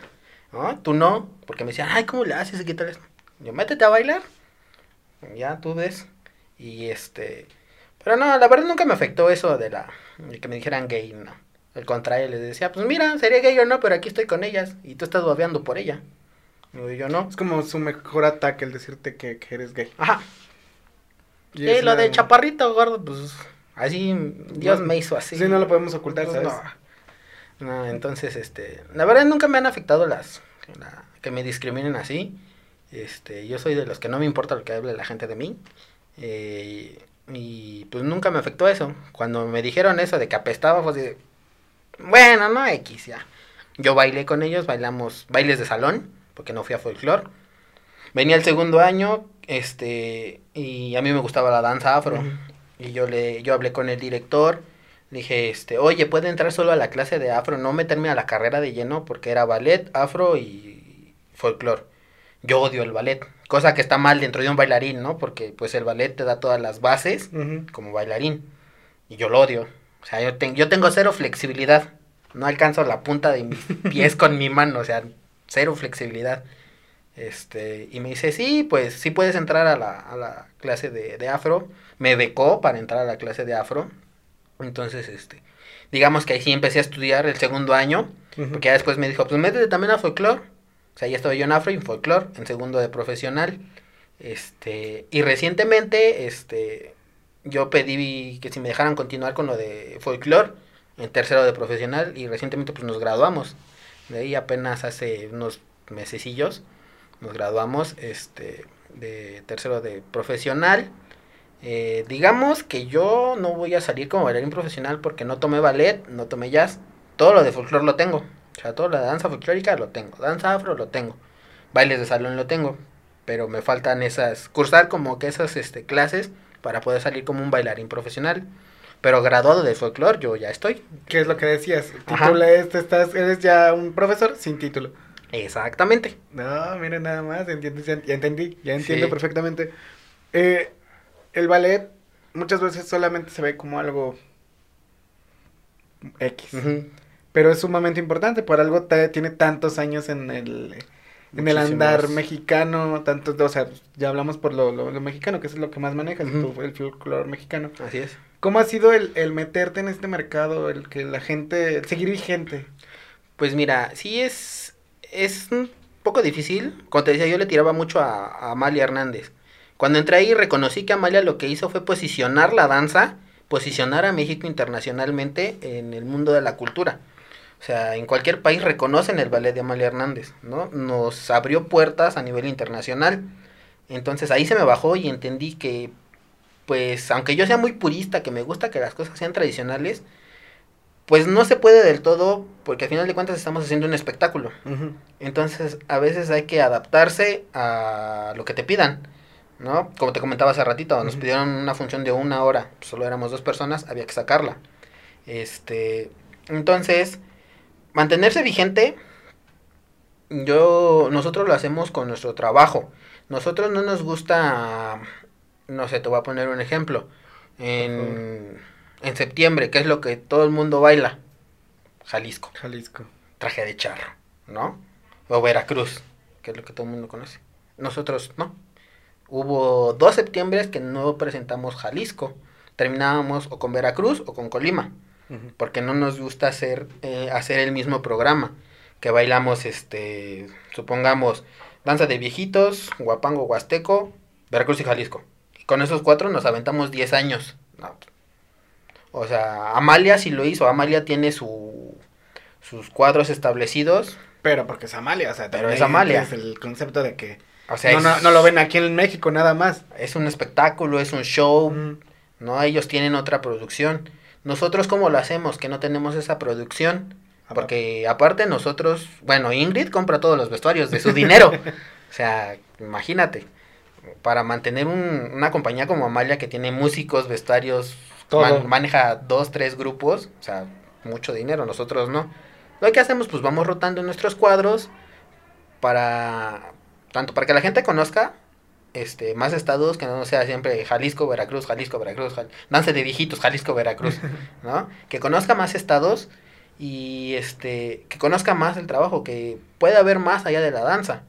Speaker 2: ¿no? Tú no, porque me decían, ay, ¿cómo le haces? ¿Qué tal? Yo, métete a bailar. Ya, tú ves. Y este... Pero no, la verdad nunca me afectó eso de la... de que me dijeran gay, no. Al contrario, les decía, pues mira, sería gay o no, pero aquí estoy con ellas. Y tú estás babeando por ella. Digo, yo no.
Speaker 1: Es como su mejor ataque el decirte que, que eres gay.
Speaker 2: Ajá.
Speaker 1: Y
Speaker 2: Y lo de chaparrito, gordo, pues así Dios
Speaker 1: No,
Speaker 2: me hizo así.
Speaker 1: Sí, no lo podemos ocultar,
Speaker 2: Pues,
Speaker 1: ¿sabes?
Speaker 2: no. No, entonces, este, la verdad nunca me han afectado las, la- que me discriminen así. Este, yo soy de los que no me importa lo que hable la gente de mí. eh, y pues nunca me afectó eso. Cuando me dijeron eso de que apestaba, pues de, bueno, no X ya. Yo bailé con ellos, bailamos bailes de salón, porque no fui a folclore. Venía el segundo año, este, y a mí me gustaba la danza afro. Y yo le, yo hablé con el director, dije, este, oye, ¿puede entrar solo a la clase de afro? No meterme a la carrera de lleno porque era ballet, afro y folclore. Yo odio el ballet, cosa que está mal dentro de un bailarín, ¿no? Porque pues el ballet te da todas las bases como bailarín. Y yo lo odio. O sea, yo, ten- yo tengo cero flexibilidad. No alcanzo la punta de mis pies con mi mano. O sea, cero flexibilidad. Este, y me dice, sí, pues sí puedes entrar a la, a la clase de, de afro. Me becó para entrar a la clase de afro. Entonces, este, digamos que ahí sí empecé a estudiar el segundo año. Porque ya después me dijo, pues métete también a folclore. O sea, ya estaba yo en afro y en folclore, en segundo de profesional. Este, y recientemente, este, yo pedí que si me dejaran continuar con lo de folclore, en tercero de profesional, y recientemente pues nos graduamos. De ahí apenas hace unos mesecillos nos graduamos, este, de tercero de profesional. Eh, digamos que yo no voy a salir como bailarín profesional porque no tomé ballet, no tomé jazz. Todo lo de folclore lo tengo. O sea, toda la danza folclórica lo tengo. Danza afro lo tengo. Bailes de salón lo tengo. Pero me faltan esas, cursar como que esas este, clases para poder salir como un bailarín profesional. Pero graduado de folclore yo ya estoy.
Speaker 1: ¿Qué es lo que decías? Este, estás, eres ya un profesor sin título.
Speaker 2: Exactamente.
Speaker 1: No, mira nada más, entiendes, ya, entendí, ya entiendo
Speaker 2: Sí.
Speaker 1: perfectamente. Eh, el ballet muchas veces solamente se ve como algo X. Pero es sumamente importante, por algo tiene tantos años en el, en el andar mexicano, tantos, o sea, ya hablamos por lo, lo, lo mexicano, que es lo que más manejas,
Speaker 2: Ujú.
Speaker 1: tú, el folclore mexicano.
Speaker 2: Así es.
Speaker 1: ¿Cómo ha sido el, el meterte en este mercado, el que la gente, el seguir vigente?
Speaker 2: Pues mira, sí es, es un poco difícil. Como te decía, yo le tiraba mucho a, a Amalia Hernández. Cuando entré ahí reconocí que Amalia lo que hizo fue posicionar la danza, posicionar a México internacionalmente en el mundo de la cultura. O sea, en cualquier país reconocen el ballet de Amalia Hernández, ¿no? Nos abrió puertas a nivel internacional. Entonces ahí se me bajó y entendí que, pues, aunque yo sea muy purista, que me gusta que las cosas sean tradicionales, pues no se puede del todo, porque al final de cuentas estamos haciendo un espectáculo. Entonces, a veces hay que adaptarse a lo que te pidan, ¿no? Como te comentaba hace ratito, nos pidieron una función de una hora, solo éramos dos personas, había que sacarla. Este, entonces, mantenerse vigente, yo, nosotros lo hacemos con nuestro trabajo. Nosotros no nos gusta, no sé, te voy a poner un ejemplo. En, en septiembre, ¿qué es lo que todo el mundo baila? Jalisco
Speaker 1: Jalisco.
Speaker 2: traje de charro, ¿no? O Veracruz, que es lo que todo el mundo conoce. Nosotros no. Hubo dos septiembres que no presentamos Jalisco. Terminábamos o con Veracruz o con Colima, porque no nos gusta hacer, eh, hacer el mismo programa. Que bailamos, este, supongamos, danza de viejitos, guapango, huasteco, Veracruz y Jalisco. Y con esos cuatro nos aventamos 10 años. No. O sea, Amalia sí lo hizo. Amalia tiene su, sus cuadros establecidos.
Speaker 1: Pero porque es Amalia, o sea,
Speaker 2: Pero es Amalia.
Speaker 1: Es el concepto de que
Speaker 2: O sea,
Speaker 1: no,
Speaker 2: es,
Speaker 1: no, no lo ven aquí en México nada más.
Speaker 2: es un espectáculo, es un show,
Speaker 1: Mm.
Speaker 2: ¿no? Ellos tienen otra producción. Nosotros, ¿cómo lo hacemos? Que no tenemos esa producción. Porque aparte nosotros, bueno, Ingrid compra todos los vestuarios de su dinero. o sea, imagínate. Para mantener un- una compañía como Amalia que tiene músicos, vestuarios. Man- maneja dos, tres grupos, o sea, mucho dinero, nosotros no. Lo que hacemos, pues vamos rotando nuestros cuadros para, tanto para que la gente conozca este, más estados, que no sea siempre Jalisco, Veracruz, Jalisco, Veracruz, Jal- danza de viejitos, Jalisco, Veracruz, ¿no? Que conozca más estados y este, que conozca más el trabajo, que pueda haber más allá de la danza.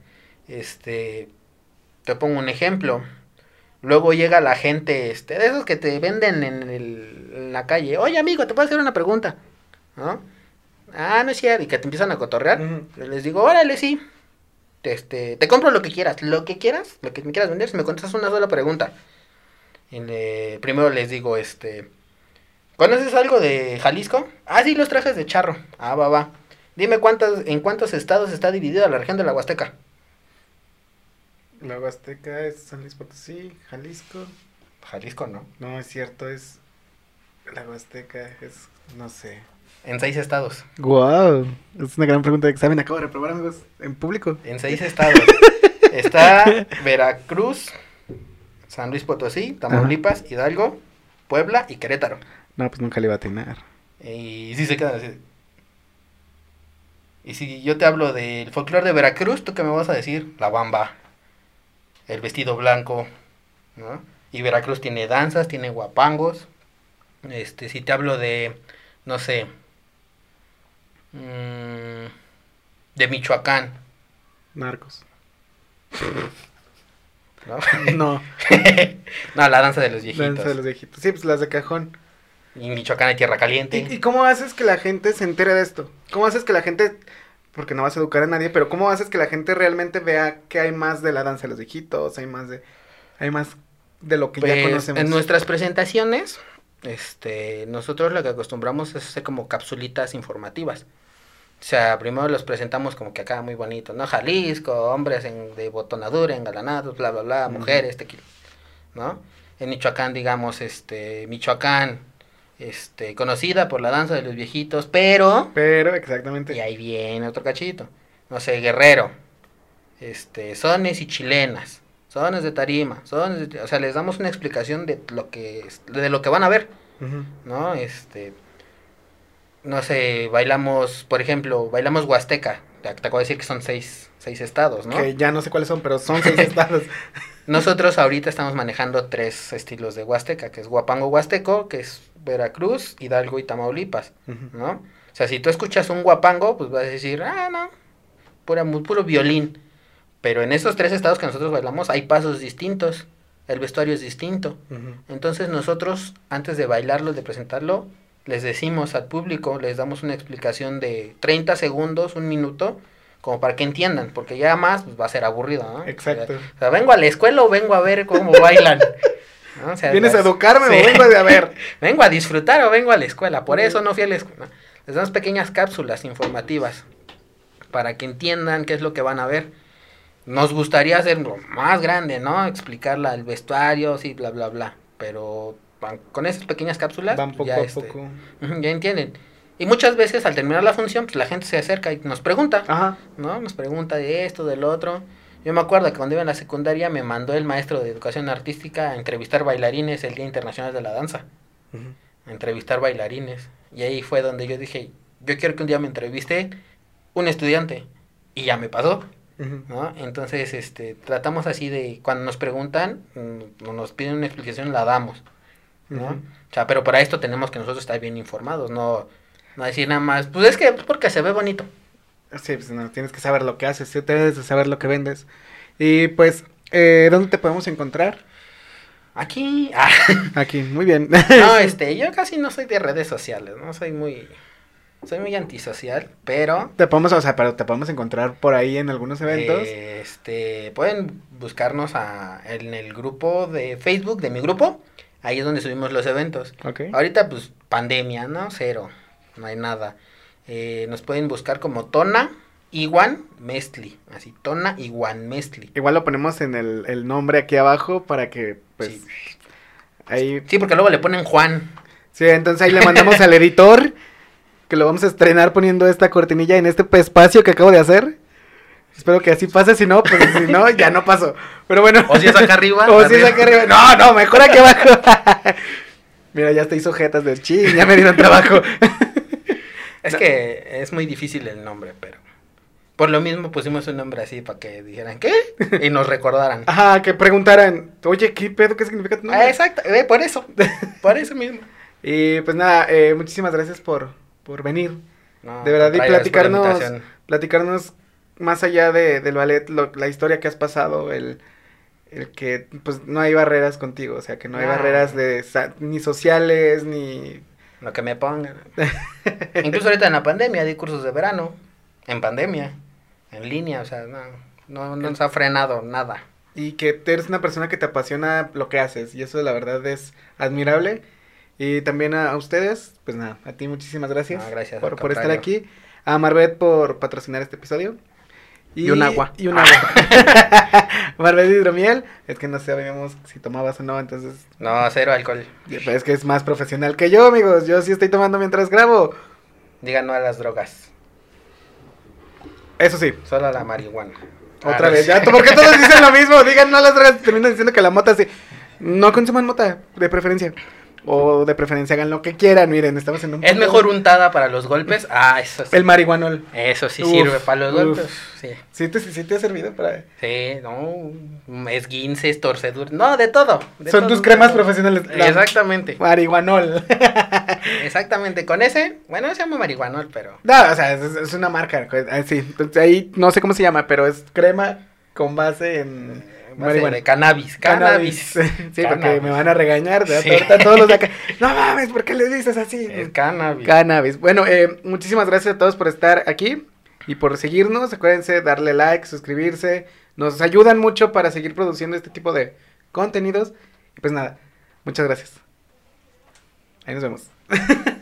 Speaker 2: Este, te pongo un ejemplo. Luego llega la gente, este, de esos que te venden en, el- en la calle. Oye, amigo, te puedo hacer una pregunta, ¿no? Ah, no es cierto, y que te empiezan a cotorrear. Les digo, órale, sí. Te, Este, te compro lo que quieras, lo que quieras, lo que me quieras vender, si me contestas una sola pregunta. Y primero les digo, este, ¿conoces algo de Jalisco? Ah, sí, los trajes de charro. Ah, va, va. Dime cuántas, en cuántos estados está dividida la región de la Huasteca.
Speaker 1: La Huasteca es San Luis Potosí, Jalisco.
Speaker 2: Jalisco, ¿no?
Speaker 1: No, es cierto, es. La Huasteca es. No sé.
Speaker 2: En seis estados.
Speaker 1: Wow, es una gran pregunta de examen. Acabo de reprobar, amigos, en público.
Speaker 2: En seis estados. Está Veracruz, San Luis Potosí, Tamaulipas, Hidalgo, Puebla y Querétaro.
Speaker 1: No, pues nunca le iba a atinar.
Speaker 2: Y sí se quedan así. Y si yo te hablo del folclore de Veracruz, ¿tú qué me vas a decir? La bamba, el vestido blanco, ¿no? Y Veracruz tiene danzas, tiene guapangos. Este, si te hablo de, no sé, mm, de Michoacán,
Speaker 1: Narcos.
Speaker 2: ¿no?
Speaker 1: No,
Speaker 2: no, la danza de los viejitos.
Speaker 1: danza de los viejitos. Sí, pues las de cajón.
Speaker 2: Y Michoacán hay tierra caliente.
Speaker 1: ¿Y, y cómo haces que la gente se entere de esto? ¿Cómo haces que la gente, porque no vas a educar a nadie, pero cómo haces que la gente realmente vea que hay más de la danza de los viejitos, hay más de, hay más de lo que ya
Speaker 2: Pues,
Speaker 1: conocemos?
Speaker 2: En nuestras presentaciones, este, nosotros lo que acostumbramos es hacer como capsulitas informativas. O sea, primero los presentamos como que acá muy bonito, ¿no? Jalisco, hombres en, de botonadura, engalanados, bla, bla, bla, mujeres, tequila, ¿no? En Michoacán, digamos, este, Michoacán, este, conocida por la danza de los viejitos, pero
Speaker 1: Pero, exactamente.
Speaker 2: y ahí viene otro cachito. No sé, Guerrero. Este, sones y chilenas. Sones de tarima. Sones de- o sea, les damos una explicación de lo que de lo que van a ver. ¿no? Este no sé, bailamos, por ejemplo, bailamos Huasteca. Te, te acabo de decir que son seis, seis estados, ¿no?
Speaker 1: Que ya no sé cuáles son, pero son seis estados.
Speaker 2: Nosotros ahorita estamos manejando tres estilos de Huasteca, que es Guapango Huasteco, que es Veracruz, Hidalgo y Tamaulipas. ¿no? O sea, si tú escuchas un Guapango, pues vas a decir, ah, no, pura, puro violín. Pero en esos tres estados que nosotros bailamos hay pasos distintos, el vestuario es distinto. Entonces nosotros, antes de bailarlo, de presentarlo, les decimos al público, les damos una explicación de 30 segundos, un minuto, como para que entiendan, porque ya más pues, va a ser aburrido, ¿no?
Speaker 1: Exacto.
Speaker 2: O sea, vengo a la escuela o vengo a ver cómo bailan. ¿no? O sea,
Speaker 1: ¿Vienes a educarme
Speaker 2: Sí.
Speaker 1: o vengo a ver?
Speaker 2: vengo a disfrutar o vengo a la escuela, por eso no fui a la escuela. Les damos pequeñas cápsulas informativas para que entiendan qué es lo que van a ver. Nos gustaría hacerlo más grande, ¿no? Explicarla el vestuario, sí, bla, bla, bla. Pero con esas pequeñas cápsulas
Speaker 1: Van poco
Speaker 2: ya,
Speaker 1: a
Speaker 2: este,
Speaker 1: poco.
Speaker 2: ya entienden. Y muchas veces al terminar la función, pues la gente se acerca y nos pregunta,
Speaker 1: Ajá.
Speaker 2: ¿no? Nos pregunta de esto, del otro. Yo me acuerdo que cuando iba en la secundaria me mandó el maestro de educación artística a entrevistar bailarines el Día Internacional de la Danza a entrevistar bailarines. Y ahí fue donde yo dije, yo quiero que un día me entreviste un estudiante. Y ya me pasó. ¿no? Entonces, este, tratamos así de, cuando nos preguntan, mm, nos piden una explicación, la damos, ¿no? O sea, pero para esto tenemos que nosotros estar bien informados, no, no decir nada más, pues es que, pues porque se ve bonito.
Speaker 1: Sí, pues no, tienes que saber lo que haces, sí, debes de saber lo que vendes. Y pues, eh, ¿dónde te podemos encontrar?
Speaker 2: Aquí, ah,
Speaker 1: Aquí, muy bien.
Speaker 2: no, este, yo casi no soy de redes sociales, no soy muy, soy muy antisocial, pero
Speaker 1: Te podemos, o sea, pero te podemos encontrar por ahí en algunos eventos.
Speaker 2: Este, pueden buscarnos a, en el grupo de Facebook de mi grupo. Ahí es donde subimos los eventos. Ahorita, pues, pandemia, ¿no? Cero. No hay nada. Eh, nos pueden buscar como Tona Iguan Mestli. Así, Tona Iguan Mestli.
Speaker 1: Igual lo ponemos en el, el nombre aquí abajo para que, pues,
Speaker 2: Sí.
Speaker 1: ahí...
Speaker 2: Sí, porque luego le ponen Juan.
Speaker 1: Sí, entonces ahí le mandamos al editor que lo vamos a estrenar poniendo esta cortinilla en este espacio que acabo de hacer. Espero que así pase, si no, pues si no, ya no pasó. Pero bueno.
Speaker 2: O si es acá arriba.
Speaker 1: O si es acá arriba. No, no, mejor aquí abajo. Mira, ya te hizo jetas de ching, ya me dieron trabajo.
Speaker 2: Es que es muy difícil el nombre, pero... Por lo mismo pusimos un nombre así para que dijeran, ¿qué? Y nos recordaran.
Speaker 1: Ajá, que preguntaran, oye, ¿qué pedo? ¿Qué significa tu nombre?
Speaker 2: Ah, exacto, eh, por eso, por eso mismo.
Speaker 1: Y pues nada, eh, muchísimas gracias por, por venir.
Speaker 2: No,
Speaker 1: De verdad, y platicarnos, platicarnos más allá de, del ballet, lo- la historia que has pasado, el, el que pues no hay barreras contigo, o sea, que no hay barreras de ni sociales, ni...
Speaker 2: Lo que me pongan. Incluso ahorita en la pandemia di cursos de verano, en pandemia, en línea, o sea, no, no, no nos ha frenado nada.
Speaker 1: Y que eres una persona que te apasiona lo que haces, y eso la verdad es admirable. Y también a, a ustedes, pues nada, a ti muchísimas gracias,
Speaker 2: No, gracias,
Speaker 1: por, por estar aquí, a Marbet por patrocinar este episodio.
Speaker 2: Y un agua.
Speaker 1: Y un agua. Marbet hidromiel, es que no sabíamos si tomabas o no, entonces
Speaker 2: No, cero alcohol.
Speaker 1: es que es más profesional que yo, amigos. Yo sí estoy tomando mientras grabo.
Speaker 2: Digan no a las drogas,
Speaker 1: Eso sí,
Speaker 2: solo a la marihuana.
Speaker 1: otra
Speaker 2: Ah,
Speaker 1: vez.
Speaker 2: sí.
Speaker 1: Ya, ¿por qué todos dicen lo mismo? Digan no a las drogas, terminan diciendo que la mota sí. No consuman mota, de preferencia. O de preferencia hagan lo que quieran, miren, estamos en un...
Speaker 2: ¿Es mejor untada para los golpes? Ah, eso sí.
Speaker 1: El marihuanol.
Speaker 2: Eso sí
Speaker 1: Uf,
Speaker 2: sirve para los
Speaker 1: uf.
Speaker 2: golpes. Sí.
Speaker 1: ¿Sí te, sí te ha servido para...?
Speaker 2: Sí, no, esguinces, torceduras, no, de todo. de
Speaker 1: Son
Speaker 2: todo.
Speaker 1: tus cremas profesionales. La-
Speaker 2: Exactamente,
Speaker 1: Marihuanol.
Speaker 2: exactamente. Con ese, bueno, se llama marihuanol, pero
Speaker 1: no, o sea, es, es una marca. ah, Sí, entonces ahí no sé cómo se llama, pero es crema con base en... marihuana.
Speaker 2: de cannabis, cannabis.
Speaker 1: Sí, porque
Speaker 2: Cannabis.
Speaker 1: me van a regañar.
Speaker 2: Sí.
Speaker 1: ahorita todos los de acá. No mames, ¿por qué le dices así?
Speaker 2: Es cannabis.
Speaker 1: Cannabis. Bueno, eh, muchísimas gracias a todos por estar aquí y por seguirnos. Acuérdense darle like, suscribirse. Nos ayudan mucho para seguir produciendo este tipo de contenidos. Y pues nada, muchas gracias. Ahí nos vemos.